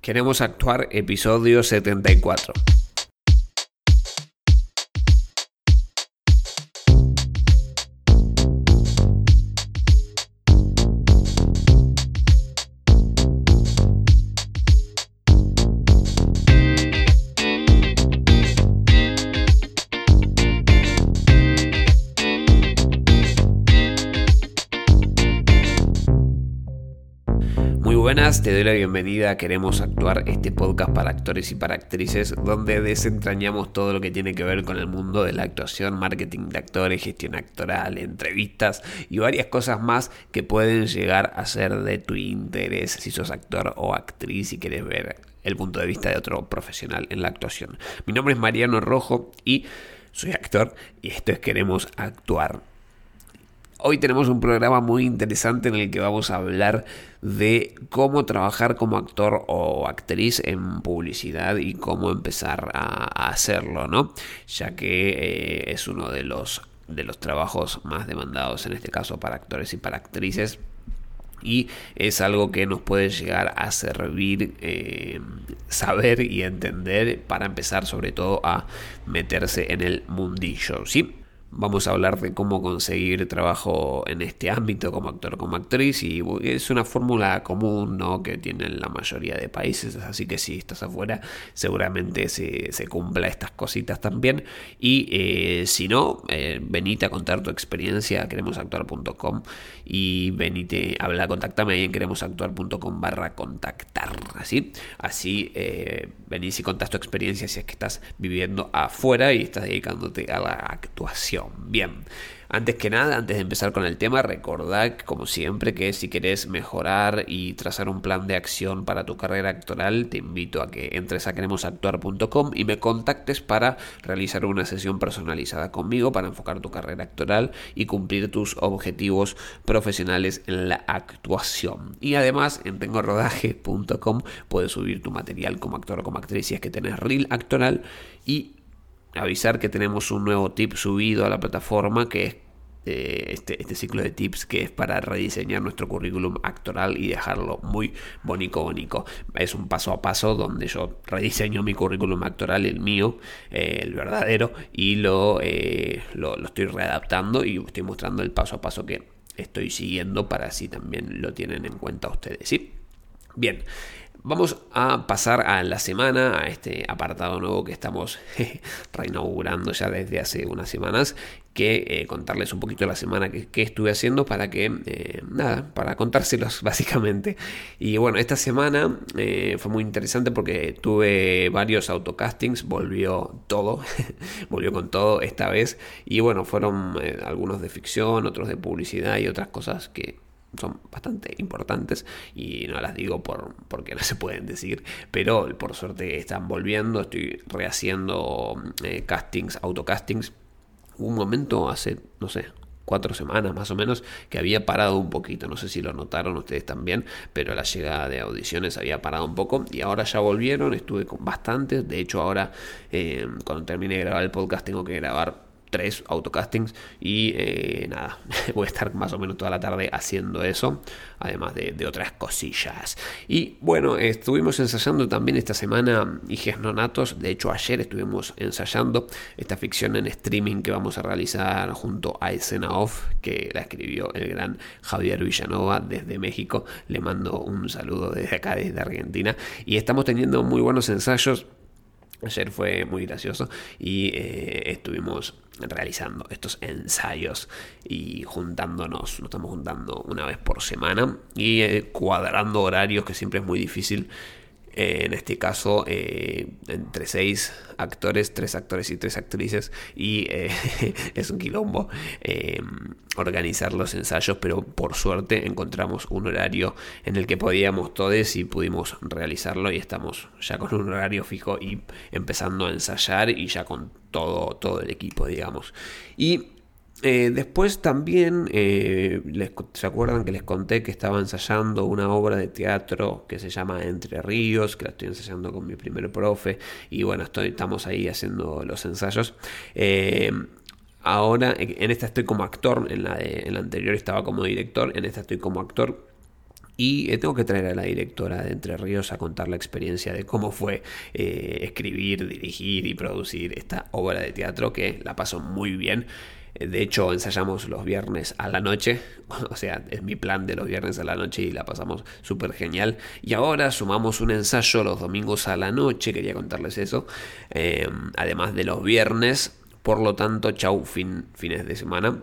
Queremos actuar episodio 74. Te doy la bienvenida a Queremos Actuar, este podcast para actores y para actrices, donde desentrañamos todo lo que tiene que ver con el mundo de la actuación, marketing de actores, gestión actoral, entrevistas y varias cosas más que pueden llegar a ser de tu interés si sos actor o actriz y quieres ver el punto de vista de otro profesional en la actuación. Mi nombre es Mariano Rojo y soy actor y esto es Queremos Actuar. Hoy tenemos un programa muy interesante en el que vamos a hablar de cómo trabajar como actor o actriz en publicidad y cómo empezar a, hacerlo, ¿no? Ya que eh, es uno de los, de los trabajos más demandados en este caso para actores y para actrices y es algo que nos puede llegar a servir eh, saber y entender para empezar sobre todo a meterse en el mundillo, ¿sí? Vamos a hablar de cómo conseguir trabajo en este ámbito como actor, como actriz y es una fórmula común ¿no? que tienen la mayoría de países, así que si estás afuera seguramente se, se cumpla estas cositas también y eh, si no, eh, venite a contar tu experiencia a queremosactuar.com y venite, habla, contactame ahí en queremosactuar.com barra contactar, así, así eh, venís y contás tu experiencia si es que estás viviendo afuera y estás dedicándote a la actuación. Bien, antes que nada, antes de empezar con el tema, recordad, como siempre, que si querés mejorar y trazar un plan de acción para tu carrera actoral, te invito a que entres a queremosactuar.com y me contactes para realizar una sesión personalizada conmigo para enfocar tu carrera actoral y cumplir tus objetivos profesionales en la actuación. Y además, en tengorodaje.com puedes subir tu material como actor o como actriz si es que tenés reel actoral y avisar que tenemos un nuevo tip subido a la plataforma que es eh, este, este, ciclo de tips que es para rediseñar nuestro currículum actoral y dejarlo muy bonito, bonito. Es un paso a paso donde yo rediseño mi currículum actoral, el mío, eh, el verdadero, y lo, eh, lo, lo, estoy readaptando y estoy mostrando el paso a paso que estoy siguiendo para así también lo tienen en cuenta ustedes. ¿sí? Bien, Vamos a pasar a la semana, a este apartado nuevo que estamos reinaugurando ya desde hace unas semanas, que eh, contarles un poquito la semana que, estuve haciendo para que, eh, nada, para contárselos básicamente. Y bueno, esta semana eh, fue muy interesante porque tuve varios autocastings, volvió todo, volvió con todo esta vez. Y bueno, fueron algunos de ficción, otros de publicidad y otras cosas que son bastante importantes y no las digo por, porque no se pueden decir, pero por suerte están volviendo, estoy rehaciendo eh, castings, autocastings. Hubo un momento hace, no sé, cuatro semanas más o menos que había parado un poquito, no sé si lo notaron ustedes también, pero la llegada de audiciones había parado un poco y ahora ya volvieron, estuve con bastantes, de hecho ahora eh, cuando termine de grabar el podcast tengo que grabar tres autocastings y eh, nada, voy a estar más o menos toda la tarde haciendo eso, además de, otras cosillas. Y bueno, estuvimos ensayando también esta semana Hijes Nonatos, de hecho ayer estuvimos ensayando esta ficción en streaming que vamos a realizar junto a Escena Off, que la escribió el gran Javier Villanova desde México, le mando un saludo desde acá, desde Argentina, y estamos teniendo muy buenos ensayos. Ayer fue muy gracioso y eh, estuvimos realizando estos ensayos y juntándonos, nos estamos juntando una vez por semana y eh, cuadrando horarios que siempre es muy difícil eh, en este caso, eh, entre seis actores, tres actores y tres actrices, y eh, es un quilombo organizar los ensayos, pero por suerte encontramos un horario en el que podíamos todos y pudimos realizarlo y estamos ya con un horario fijo y empezando a ensayar y ya con todo, todo el equipo, digamos. Y eh, después también, eh, ¿se acuerdan que les conté que estaba ensayando una obra de teatro que se llama Entre Ríos, que la estoy ensayando con mi primer profe? Y bueno, estamos ahí haciendo los ensayos. Eh, ahora, en esta estoy como actor, en la, en la anterior estaba como director, en esta estoy como actor. Y eh, tengo que traer a la directora de Entre Ríos a contar la experiencia de cómo fue eh, escribir, dirigir y producir esta obra de teatro que la pasó muy bien. Eh, de hecho, ensayamos los viernes a la noche, o sea, es mi plan de los viernes a la noche y la pasamos súper genial. Y ahora sumamos un ensayo los domingos a la noche, quería contarles eso, además de los viernes. Por lo tanto, chau fin, fines de semana,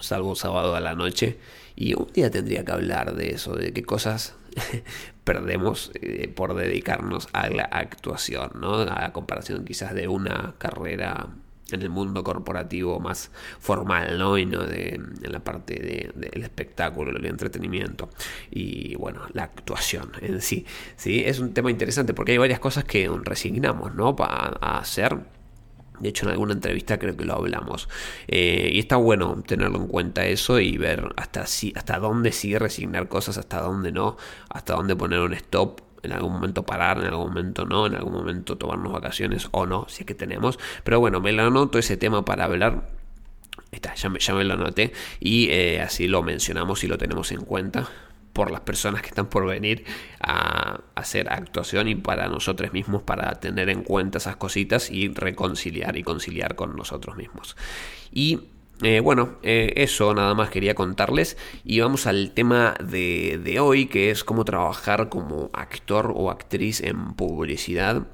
salvo sábado a la noche. Y un día tendría que hablar de eso, de qué cosas perdemos eh, por dedicarnos a la actuación, ¿no? A comparación quizás de una carrera en el mundo corporativo más formal, ¿no? Y no de, en la parte del espectáculo, del entretenimiento. Y bueno, la actuación en sí. ¿sí? Es un tema interesante porque hay varias cosas que resignamos, ¿no? Para hacer de hecho, en alguna entrevista creo que lo hablamos. Eh, y está bueno tenerlo en cuenta eso y ver hasta, si, hasta dónde sí resignar cosas, hasta dónde no, hasta dónde poner un stop. En algún momento parar, en algún momento no, en algún momento tomarnos vacaciones o no, si es que tenemos. Pero bueno, me lo anoto ese tema para hablar. Está, ya me, ya me lo anoté y eh, así lo mencionamos y lo tenemos en cuenta por las personas que están por venir a hacer actuación y para nosotros mismos para tener en cuenta esas cositas y reconciliar y conciliar con nosotros mismos. Y eh, bueno, eh, eso nada más quería contarles y vamos al tema de, de hoy que es cómo trabajar como actor o actriz en publicidad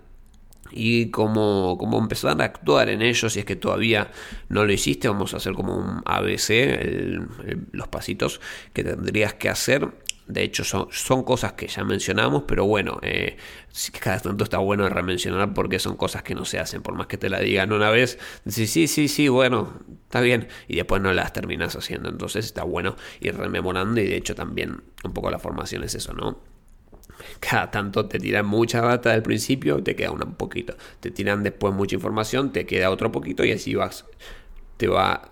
y cómo, cómo, empezar a actuar en ello si es que todavía no lo hiciste vamos a hacer como un ABC los pasitos que tendrías que hacer de hecho, son, son cosas que ya mencionamos, pero bueno, eh, cada tanto está bueno remencionar porque son cosas que no se hacen. Por más que te la digan una vez, sí, sí, sí, sí, bueno, está bien, y después no las terminas haciendo. Entonces está bueno ir rememorando, y de hecho también un poco la formación es eso, ¿no? Cada tanto te tiran mucha data del principio, te queda un poquito. Te tiran después mucha información, te queda otro poquito, y así vas, te va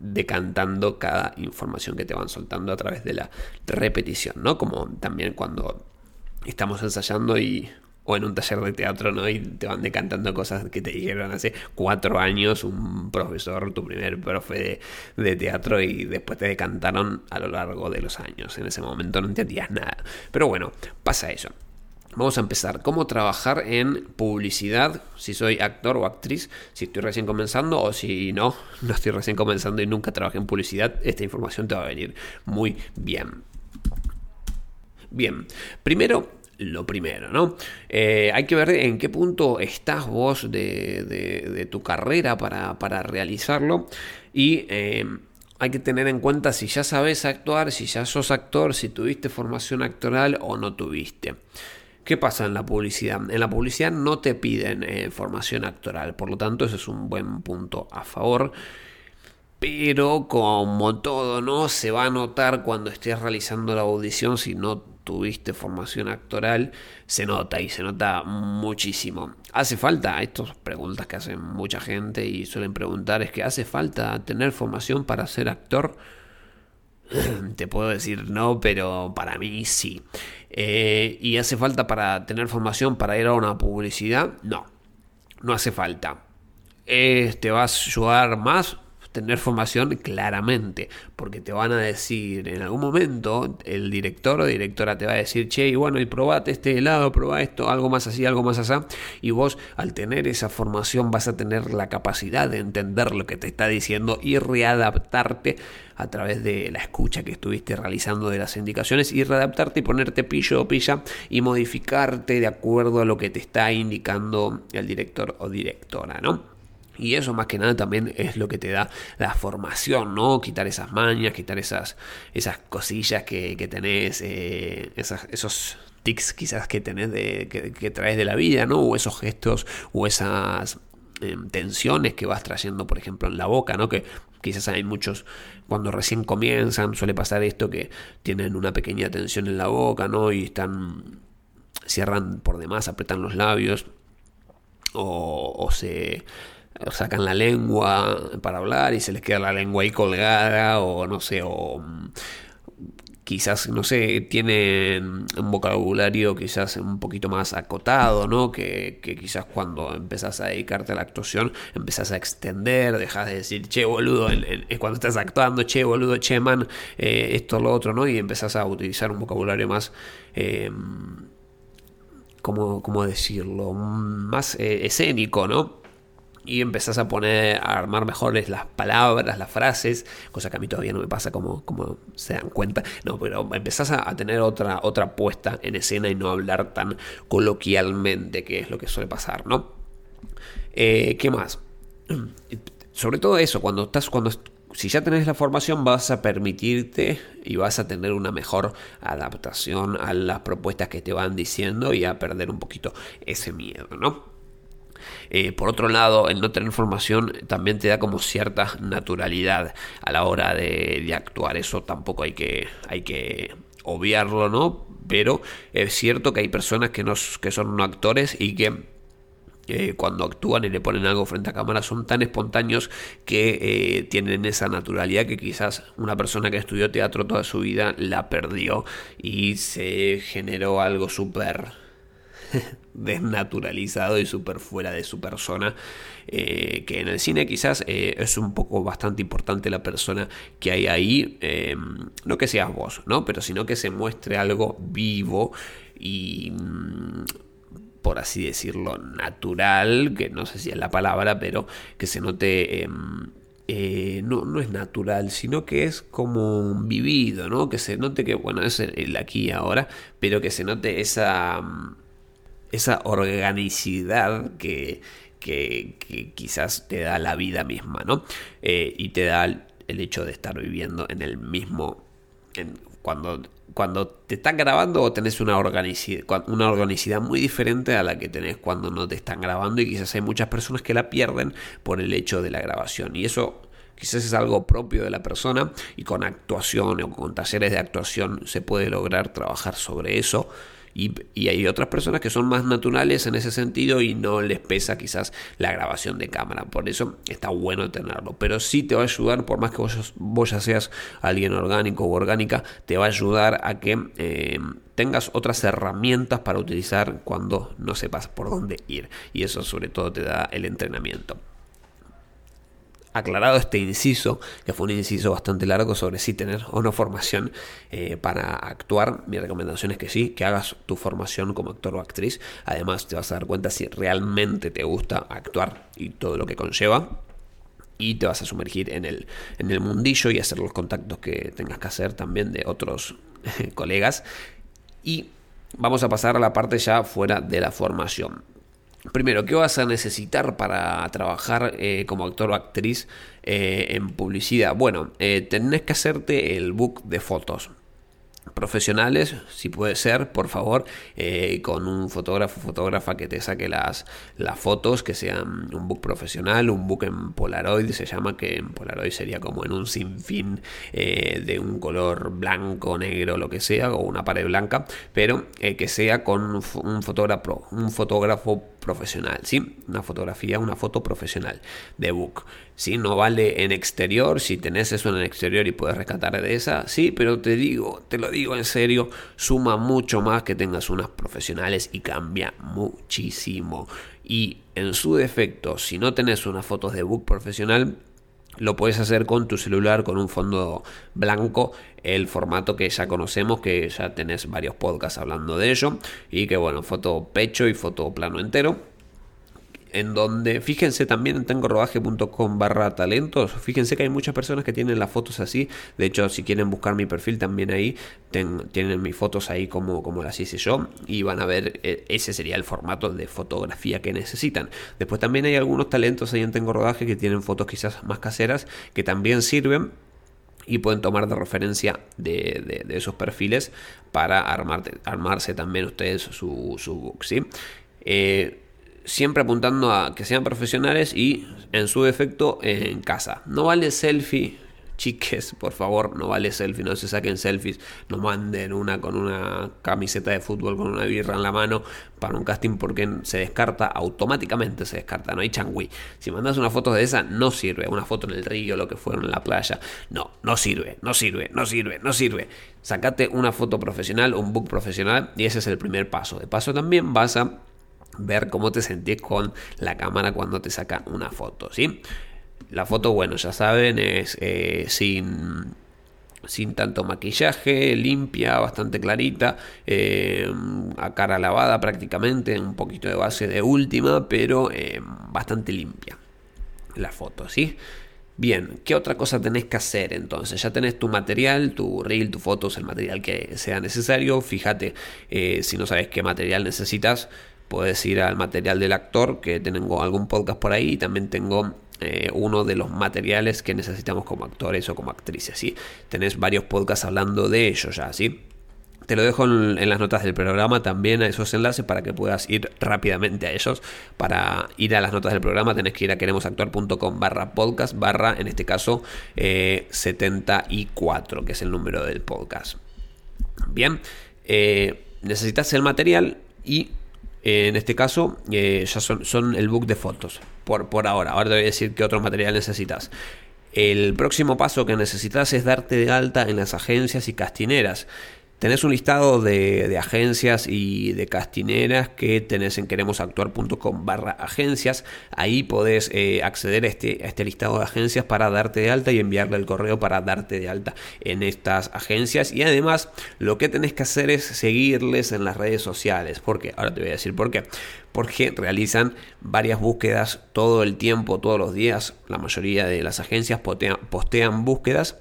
decantando cada información que te van soltando a través de la repetición, ¿no? Como también cuando estamos ensayando y o en un taller de teatro, ¿no? Y te van decantando cosas que te dijeron hace cuatro años un profesor, tu primer profe de, de, teatro, y después te decantaron a lo largo de los años. En ese momento no entendías nada. Pero bueno, pasa eso. Vamos a empezar. ¿Cómo trabajar en publicidad? Si soy actor o actriz, si estoy recién comenzando o si no, no estoy recién comenzando y nunca trabajé en publicidad, esta información te va a venir muy bien. Bien, primero lo primero, ¿no? Eh, hay que ver en qué punto estás vos de, tu carrera para, realizarlo y eh, hay que tener en cuenta si ya sabes actuar, si ya sos actor, si tuviste formación actoral o no tuviste. ¿Qué pasa en la publicidad? En la publicidad no te piden eh, formación actoral, por lo tanto ese es un buen punto a favor. Pero como todo, ¿no? Se va a notar cuando estés realizando la audición si no tuviste formación actoral, se nota y se nota muchísimo. ¿Hace falta? Estas preguntas que hacen mucha gente y suelen preguntar es que ¿hace falta tener formación para ser actor? Te puedo decir no, pero para mí sí. Eh, ¿Y hace falta para tener formación para ir a una publicidad? No, no hace falta. ¿Te vas a ayudar más? Tener formación claramente, porque te van a decir en algún momento, el director o directora te va a decir, che, y bueno, y probate este helado, probá esto, algo más así, algo más así, y vos al tener esa formación vas a tener la capacidad de entender lo que te está diciendo y readaptarte a través de la escucha que estuviste realizando de las indicaciones y readaptarte y ponerte pillo o pilla y modificarte de acuerdo a lo que te está indicando el director o directora, ¿no? Y eso más que nada también es lo que te da la formación, ¿no? Quitar esas mañas, quitar esas, esas cosillas que, tenés, eh, esos tics quizás que tenés de, que, traes de la vida, ¿no? O esos gestos o esas em, tensiones que vas trayendo, por ejemplo, en la boca, ¿no? Que quizás hay muchos, cuando recién comienzan, suele pasar esto que tienen una pequeña tensión en la boca, ¿no? Y están, cierran por demás, apretan los labios o se sacan la lengua para hablar y se les queda la lengua ahí colgada o no sé, o mm, quizás, no sé, tienen un vocabulario quizás un poquito más acotado, ¿no? Que, quizás cuando empezás a dedicarte a la actuación, empezás a extender, dejas de decir, che, boludo, es cuando estás actuando, che, boludo, che, man, eh, esto, lo otro, ¿no? Y empezás a utilizar un vocabulario más... Eh, ¿cómo, decirlo? Más eh, escénico, ¿no? Y empezás a poner, a armar mejores las palabras, las frases, cosa que a mí todavía no me pasa como, como se dan cuenta, no, pero empezás a, tener otra, otra puesta en escena y no hablar tan coloquialmente, que es lo que suele pasar, ¿no? Eh, ¿Qué más? Sobre todo eso, cuando estás, cuando si ya tenés la formación vas a permitirte y vas a tener una mejor adaptación a las propuestas que te van diciendo y a perder un poquito ese miedo, ¿no? Eh, por otro lado, el no tener formación también te da como cierta naturalidad a la hora de, actuar. Eso tampoco hay que, hay que obviarlo, ¿no? Pero es cierto que hay personas que, no, que son no actores y que eh, cuando actúan y le ponen algo frente a cámara son tan espontáneos que eh, tienen esa naturalidad que quizás una persona que estudió teatro toda su vida la perdió y se generó algo súper desnaturalizado y súper fuera de su persona. Eh, que en el cine quizás eh, es un poco bastante importante la persona que hay ahí. Em, no que seas vos, ¿no? Pero sino que se muestre algo vivo y mm, por así decirlo, natural, que no sé si es la palabra, pero que se note em, eh, no, no, es natural, sino que es como vivido, ¿no? Que se note que, bueno, es el aquí y ahora, pero que se note esa, mm, esa organicidad que, quizás te da la vida misma, ¿no? Eh, y te da el, hecho de estar viviendo en el mismo... cuando, cuando te están grabando o tenés una organicidad, una organicidad muy diferente a la que tenés cuando no te están grabando y quizás hay muchas personas que la pierden por el hecho de la grabación. Y eso quizás es algo propio de la persona y con actuación o con talleres de actuación se puede lograr trabajar sobre eso y, hay otras personas que son más naturales en ese sentido y no les pesa quizás la grabación de cámara. Por eso está bueno tenerlo. Pero sí te va a ayudar, por más que vos, ya seas alguien orgánico o orgánica, te va a ayudar a que eh, tengas otras herramientas para utilizar cuando no sepas por dónde ir. Y eso sobre todo te da el entrenamiento aclarado este inciso, que fue un inciso bastante largo sobre si tener o no formación eh, para actuar, mi recomendación es que sí, que hagas tu formación como actor o actriz. Además, te vas a dar cuenta si realmente te gusta actuar y todo lo que conlleva. Y te vas a sumergir en el, en el mundillo y hacer los contactos que tengas que hacer también de otros colegas. Y vamos a pasar a la parte ya fuera de la formación. Primero, ¿qué vas a necesitar para trabajar eh, como actor o actriz eh, en publicidad? Bueno, eh, tenés que hacerte el book de fotos profesionales, si puede ser, por favor, eh, con un fotógrafo, fotógrafa que te saque las, las fotos, que sean un book profesional, un book en Polaroid, se llama que en Polaroid sería como en un sinfín eh, de un color blanco, negro, lo que sea, o una pared blanca, pero que sea con un fotógrafo, un fotógrafo profesional, ¿sí? Una fotografía, una foto profesional de book. ¿sí? No vale en exterior, si tenés eso en el exterior y puedes rescatar de esa, sí, pero te digo, te lo digo en serio, suma mucho más que tengas unas profesionales y cambia muchísimo. Y en su defecto, si no tenés unas fotos de book profesional, lo puedes hacer con tu celular con un fondo blanco, el formato que ya conocemos, que ya tenés varios podcasts hablando de ello, y que bueno, foto pecho y foto plano entero en donde, fíjense también en tengorodaje.com barra talentos, fíjense que hay muchas personas que tienen las fotos así, de hecho si quieren buscar mi perfil también ahí, tienen mis fotos ahí como, como las hice yo y van a ver, eh, ese sería el formato de fotografía que necesitan. Después también hay algunos talentos ahí en Tengo Rodaje que tienen fotos quizás más caseras que también sirven y pueden tomar de referencia de, esos perfiles para armarse también ustedes su, su book. Eh, siempre apuntando a que sean profesionales y en su defecto en casa. No vale selfie chiques, por favor, no vale selfie, no se saquen selfies, no manden una con una camiseta de fútbol con una birra en la mano para un casting porque se descarta, automáticamente se descarta, no hay changui. Si mandas una foto de esa, no sirve, una foto en el río, lo que fueron en la playa, no, no sirve, no sirve, no sirve, no sirve. Sacate una foto profesional, un book profesional y ese es el primer paso. De paso también vas a ver cómo te sentís con la cámara cuando te saca una foto, ¿sí? La foto, bueno, ya saben, es eh, sin, sin tanto maquillaje, limpia, bastante clarita, eh, a cara lavada prácticamente, un poquito de base de última, pero eh, bastante limpia la foto, ¿sí? Bien, ¿qué otra cosa tenés que hacer entonces? Ya tenés tu material, tu reel, tu fotos, el material que sea necesario. Fíjate si no sabes qué material necesitas, puedes ir al material del actor, que tengo algún podcast por ahí y también tengo eh, uno de los materiales que necesitamos como actores o como actrices. ¿sí? Tenés varios podcasts hablando de ello ya, ¿sí? Te lo dejo en, las notas del programa también a esos enlaces para que puedas ir rápidamente a ellos. Para ir a las notas del programa tenés que ir a queremosactuar.com barra podcast barra, en este caso, 74, eh, que es el número del podcast. Bien, eh, necesitas el material y en este caso, ya son, son el book de fotos por, por ahora. Ahora te voy a decir qué otro material necesitas. El próximo paso que necesitas es darte de alta en las agencias y castineras. Tenés un listado de, agencias y de castineras que tenés en queremosactuar.com barra agencias. Ahí podés eh, acceder a este, a este listado de agencias para darte de alta y enviarle el correo para darte de alta en estas agencias. Y además lo que tenés que hacer es seguirles en las redes sociales. ¿Por qué? Ahora te voy a decir por qué. Porque realizan varias búsquedas todo el tiempo, todos los días. La mayoría de las agencias postean búsquedas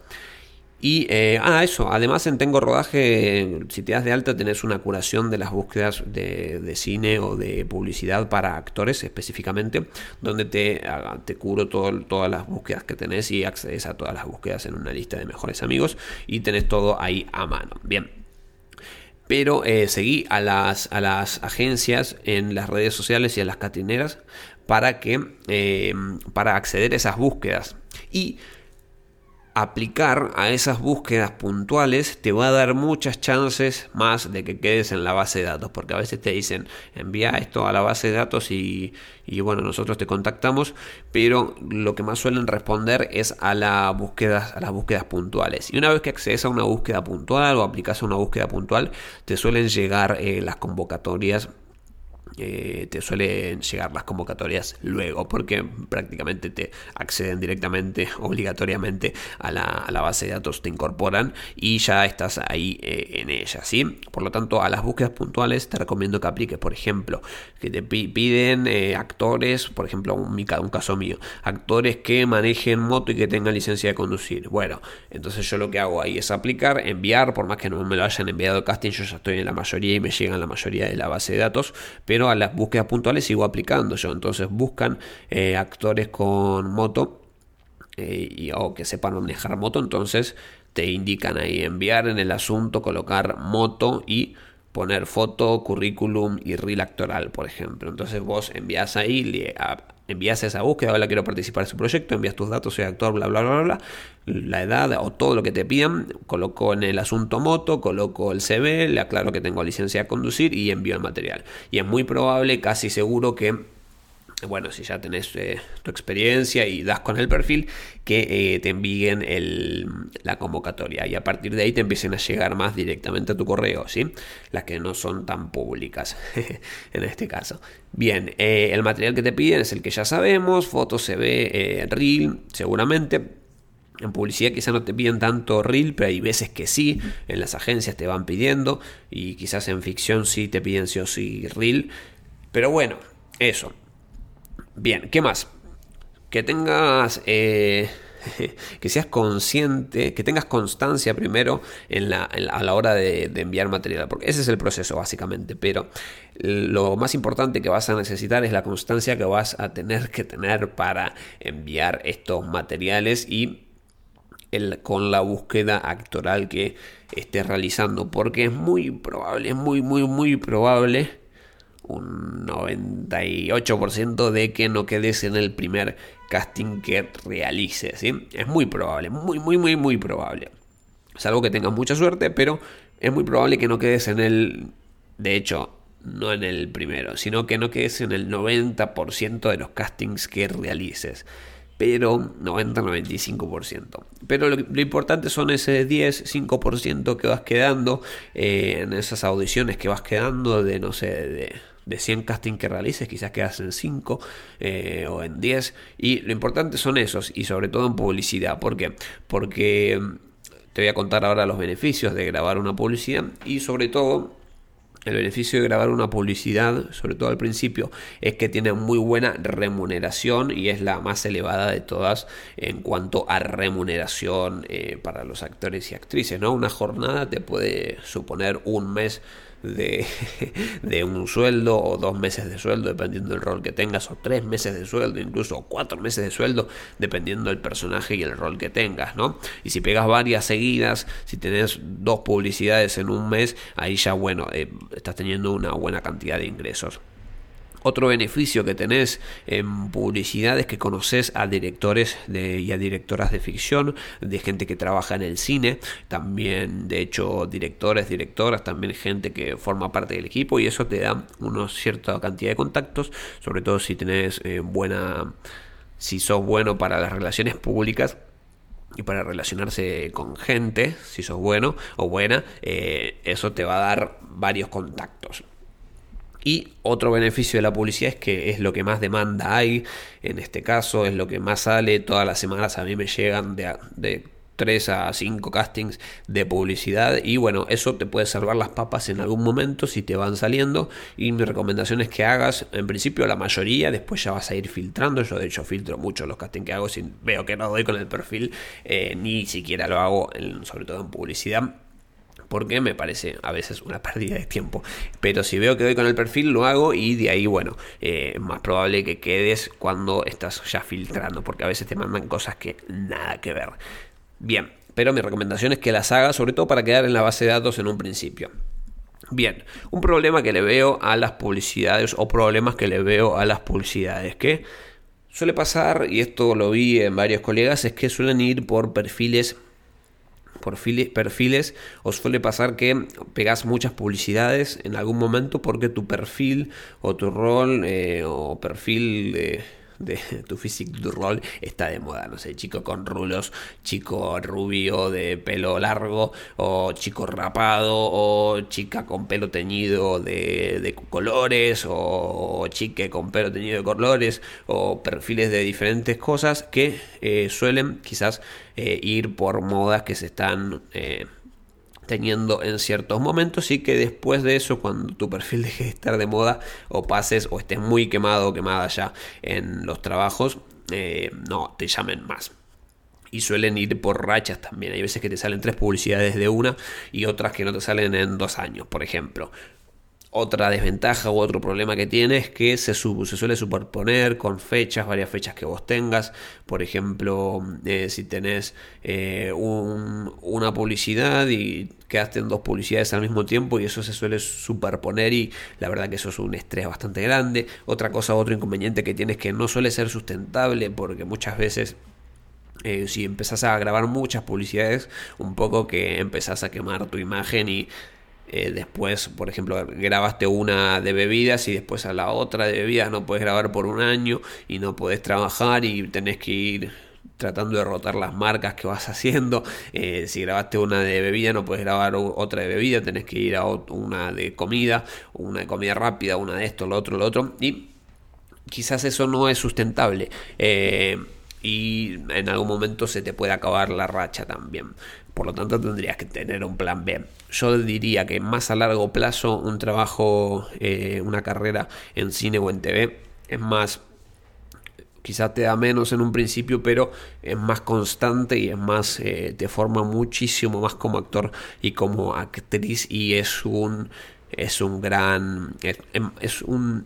y, eh, ah, eso, además en Tengo Rodaje, si te das de alta, tenés una curación de las búsquedas de, cine o de publicidad para actores específicamente, donde te, ah, te curo todas las búsquedas que tenés y accedes a todas las búsquedas en una lista de mejores amigos y tenés todo ahí a mano. Bien. Pero eh, seguí a las, a las agencias en las redes sociales y a las catineras para que eh, para acceder a esas búsquedas. Y aplicar a esas búsquedas puntuales te va a dar muchas chances más de que quedes en la base de datos, porque a veces te dicen envía esto a la base de datos y, bueno, nosotros te contactamos, pero lo que más suelen responder es a, la búsqueda, a las búsquedas puntuales. Y una vez que accedes a una búsqueda puntual o aplicas a una búsqueda puntual, te suelen llegar eh, las convocatorias eh, te suelen llegar las convocatorias luego, porque prácticamente te acceden directamente, obligatoriamente a la, base de datos, te incorporan y ya estás ahí eh, en ella, ¿sí? Por lo tanto, a las búsquedas puntuales te recomiendo que apliques, por ejemplo, que te piden eh, actores, por ejemplo, un, caso mío, actores que manejen moto y que tengan licencia de conducir. Bueno, entonces yo lo que hago ahí es aplicar, enviar, por más que no me lo hayan enviado casting, yo ya estoy en la mayoría y me llegan la mayoría de la base de datos, pero a las búsquedas puntuales sigo aplicando yo. Entonces buscan eh, actores con moto eh, y, o que sepan manejar moto. Entonces te indican ahí enviar en el asunto, colocar moto y poner foto, currículum y reel actoral, por ejemplo. Entonces vos envías ahí, envías esa búsqueda, ahora quiero participar en su proyecto, envías tus datos, soy actor, bla, bla, bla, bla, la edad o todo lo que te pidan, coloco en el asunto moto, coloco el CV, le aclaro que tengo licencia de conducir y envío el material. Y es muy probable, casi seguro que bueno, si ya tenés eh, tu experiencia y das con el perfil, que eh, te envíen la convocatoria y a partir de ahí te empiecen a llegar más directamente a tu correo, ¿sí? Las que no son tan públicas en este caso. Bien, eh, el material que te piden es el que ya sabemos, foto, CV, reel, seguramente. En publicidad quizás no te piden tanto reel, pero hay veces que sí, en las agencias te van pidiendo y quizás en ficción sí te piden sí o sí reel. Pero bueno, eso, Bien, ¿qué más? Que tengas... Eh, que seas consciente, que tengas constancia primero a la hora de, enviar material, porque ese es el proceso básicamente, pero lo más importante que vas a necesitar es la constancia que vas a tener que tener para enviar estos materiales y con la búsqueda actoral que estés realizando, porque es muy probable, es muy, muy, muy probable un 98% de que no quedes en el primer casting que realices. ¿sí? Es muy probable, muy, muy, muy, muy probable. Salvo que tengas mucha suerte, pero es muy probable que no quedes en el... De hecho, no en el primero, sino que no quedes en el 90% de los castings que realices. Pero 90-95%. Pero lo, importante son ese 10-5% que vas quedando eh, en esas audiciones que vas quedando de, no sé, de, de 100 castings que realices, quizás quedas en 5 eh, o en 10. Y lo importante son esos, y sobre todo en publicidad. ¿Por qué? Porque mm, te voy a contar ahora los beneficios de grabar una publicidad y sobre todo el beneficio de grabar una publicidad, sobre todo al principio, es que tiene muy buena remuneración y es la más elevada de todas en cuanto a remuneración eh, para los actores y actrices. ¿no? Una jornada te puede suponer un mes de, de, un sueldo o dos meses de sueldo dependiendo del rol que tengas o tres meses de sueldo incluso cuatro meses de sueldo dependiendo del personaje y el rol que tengas no y si pegas varias seguidas si tenés dos publicidades en un mes ahí ya bueno eh, estás teniendo una buena cantidad de ingresos otro beneficio que tenés en publicidad es que conoces a directores de, y a directoras de ficción, de gente que trabaja en el cine, también de hecho directores, directoras, también gente que forma parte del equipo y eso te da una cierta cantidad de contactos, sobre todo si tenés eh, buena, si sos bueno para las relaciones públicas y para relacionarse con gente, si sos bueno o buena, eh, eso te va a dar varios contactos. Y otro beneficio de la publicidad es que es lo que más demanda hay, en este caso es lo que más sale, todas las semanas a mí me llegan de, de 3 a 5 castings de publicidad. Y bueno, eso te puede salvar las papas en algún momento si te van saliendo. Y mi recomendación es que hagas en principio la mayoría, después ya vas a ir filtrando, yo de hecho filtro mucho los castings que hago si veo que no doy con el perfil, eh, ni siquiera lo hago sobre todo en publicidad porque me parece a veces una pérdida de tiempo. Pero si veo que doy con el perfil, lo hago y de ahí, bueno, eh, es más probable que quedes cuando estás ya filtrando, porque a veces te mandan cosas que nada que ver. Bien, pero mi recomendación es que las hagas, sobre todo para quedar en la base de datos en un principio. Bien, un problema que le veo a las publicidades o problemas que le veo a las publicidades que suele pasar, y esto lo vi en varios colegas, es que suelen ir por perfiles perfiles, os suele pasar que pegas muchas publicidades en algún momento porque tu perfil o tu rol eh, o perfil de de tu físico, tu rol está de moda. No sé, chico con rulos, chico rubio de pelo largo, o chico rapado, o chica con pelo teñido de, colores, o chique con pelo teñido de colores, o perfiles de diferentes cosas que eh, suelen quizás eh, ir por modas que se están... Eh, teniendo en ciertos momentos y que después de eso cuando tu perfil deje de estar de moda o pases o estés muy quemado o quemada ya en los trabajos eh, no te llamen más y suelen ir por rachas también. Hay veces que te salen tres publicidades de una y otras que no te salen en dos años, por ejemplo. Otra desventaja u otro problema que tiene es que se, se suele superponer con fechas, varias fechas que vos tengas. Por ejemplo, eh, si tenés eh, una publicidad y quedaste en dos publicidades al mismo tiempo y eso se suele superponer y la verdad que eso es un estrés bastante grande. Otra cosa, otro inconveniente que tiene es que no suele ser sustentable porque muchas veces eh, si empezás a grabar muchas publicidades, un poco que empezás a quemar tu imagen y eh, después, por ejemplo, grabaste una de bebidas y después a la otra de bebidas no puedes grabar por un año y no puedes trabajar y tenés que ir tratando de rotar las marcas que vas haciendo. Eh, si grabaste una de bebida, no puedes grabar otra de bebida, tenés que ir a una de comida, una de comida rápida, una de esto, lo otro, lo otro. Y quizás eso no es sustentable. Eh, y en algún momento se te puede acabar la racha también. Por lo tanto, tendrías que tener un plan B. Yo diría que más a largo plazo un trabajo, eh, una carrera en cine o en TV es más quizás te da menos en un principio, pero es más constante y es más, eh, te forma muchísimo más como actor y como actriz y es un, es un gran, es, un,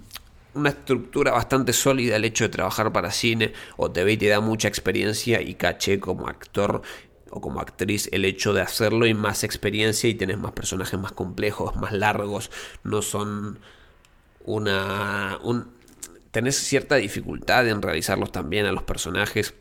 una estructura bastante sólida el hecho de trabajar para cine o TV y te da mucha experiencia y caché como actor o como actriz el hecho de hacerlo y más experiencia y tenés más personajes más complejos, más largos, no son una... Un, tenés cierta dificultad en realizarlos también a los personajes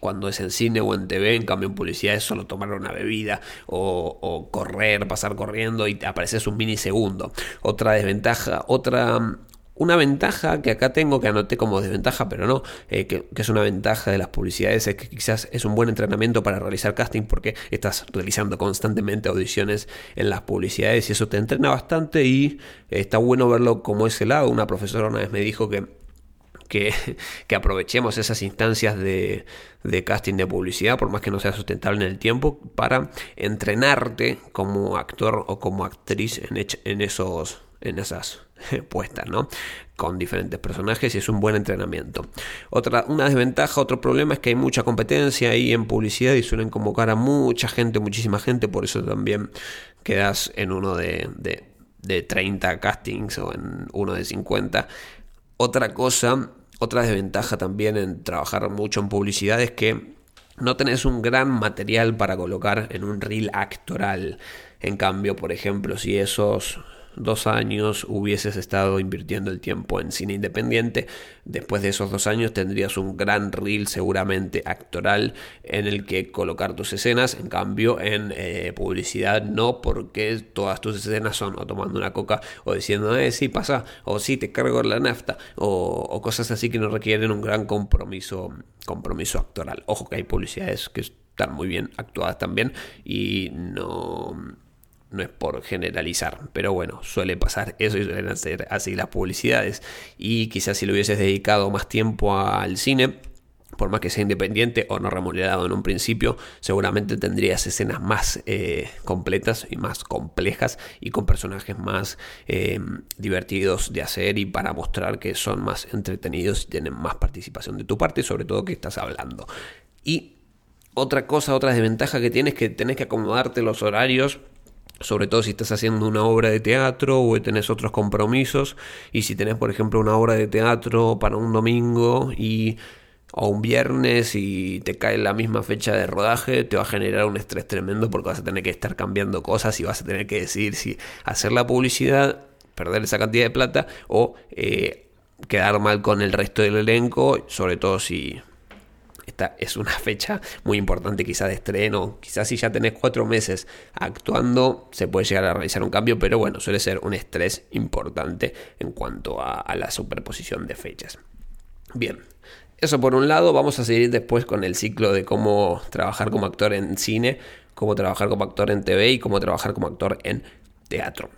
cuando es en cine o en TV, en cambio en publicidad es solo tomar una bebida o, correr, pasar corriendo y te apareces un minisegundo. Otra desventaja, otra una ventaja que acá tengo, que anoté como desventaja, pero no, eh, que, es una ventaja de las publicidades, es que quizás es un buen entrenamiento para realizar casting porque estás realizando constantemente audiciones en las publicidades y eso te entrena bastante y está bueno verlo como ese lado. Una profesora una vez me dijo que que, aprovechemos esas instancias de, casting de publicidad, por más que no sea sustentable en el tiempo, para entrenarte como actor o como actriz en, en, esos, en esas puestas, ¿no? Con diferentes personajes y es un buen entrenamiento. Otra, una desventaja, otro problema es que hay mucha competencia ahí en publicidad y suelen convocar a mucha gente, muchísima gente, por eso también quedas en uno de, de, de 30 castings o en uno de 50. Otra cosa otra desventaja también en trabajar mucho en publicidad es que no tenés un gran material para colocar en un reel actoral. En cambio, por ejemplo, si esos dos años hubieses estado invirtiendo el tiempo en cine independiente, después de esos dos años tendrías un gran reel seguramente actoral en el que colocar tus escenas, en cambio en eh, publicidad no, porque todas tus escenas son o tomando una coca o diciendo, eh, sí pasa, o sí te cargo la nafta, o, cosas así que no requieren un gran compromiso, compromiso actoral. Ojo que hay publicidades que están muy bien actuadas también y no no es por generalizar, pero bueno, suele pasar eso y suelen hacer así las publicidades. Y quizás si le hubieses dedicado más tiempo al cine, por más que sea independiente o no remunerado en un principio, seguramente tendrías escenas más eh, completas y más complejas y con personajes más eh, divertidos de hacer y para mostrar que son más entretenidos y tienen más participación de tu parte, sobre todo que estás hablando. Y otra cosa, otra desventaja que tienes es que tenés que acomodarte los horarios sobre todo si estás haciendo una obra de teatro o tenés otros compromisos y si tenés por ejemplo una obra de teatro para un domingo y o un viernes y te cae la misma fecha de rodaje, te va a generar un estrés tremendo porque vas a tener que estar cambiando cosas y vas a tener que decidir si hacer la publicidad, perder esa cantidad de plata o eh, quedar mal con el resto del elenco, sobre todo si esta es una fecha muy importante quizás de estreno. Quizás si ya tenés cuatro meses actuando se puede llegar a realizar un cambio, pero bueno, suele ser un estrés importante en cuanto a, la superposición de fechas. Bien, eso por un lado, vamos a seguir después con el ciclo de cómo trabajar como actor en cine, cómo trabajar como actor en TV y cómo trabajar como actor en teatro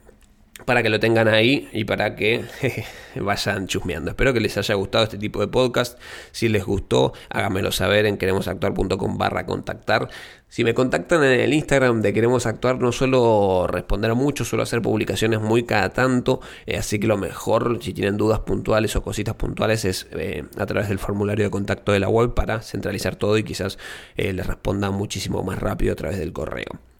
para que lo tengan ahí y para que vayan chusmeando. Espero que les haya gustado este tipo de podcast. Si les gustó, háganmelo saber en queremosactuar.com barra contactar. Si me contactan en el Instagram de Queremos Actuar, no suelo responder mucho, suelo hacer publicaciones muy cada tanto, eh, así que lo mejor, si tienen dudas puntuales o cositas puntuales, es eh, a través del formulario de contacto de la web para centralizar todo y quizás eh, les responda muchísimo más rápido a través del correo.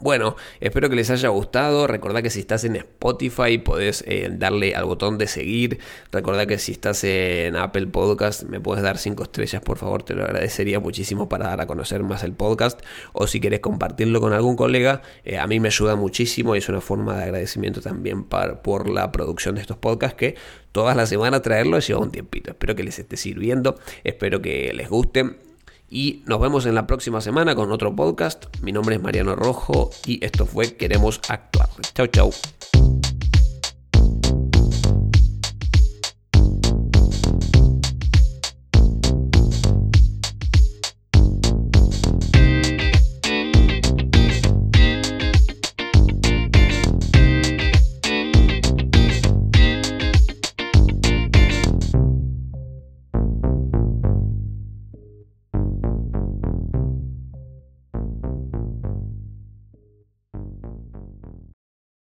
Bueno, espero que les haya gustado. Recordá que si estás en Spotify podés eh, darle al botón de seguir. Recordá que si estás en Apple Podcast me puedes dar 5 estrellas, por favor. Te lo agradecería muchísimo para dar a conocer más el podcast. O si quieres compartirlo con algún colega, eh, a mí me ayuda muchísimo y es una forma de agradecimiento también por la producción de estos podcasts que todas las semanas traerlo lleva un tiempito. Espero que les esté sirviendo. Espero que les guste. Y nos vemos en la próxima semana con otro podcast. Mi nombre es Mariano Rojo y esto fue Queremos Actuar. Chau, chau.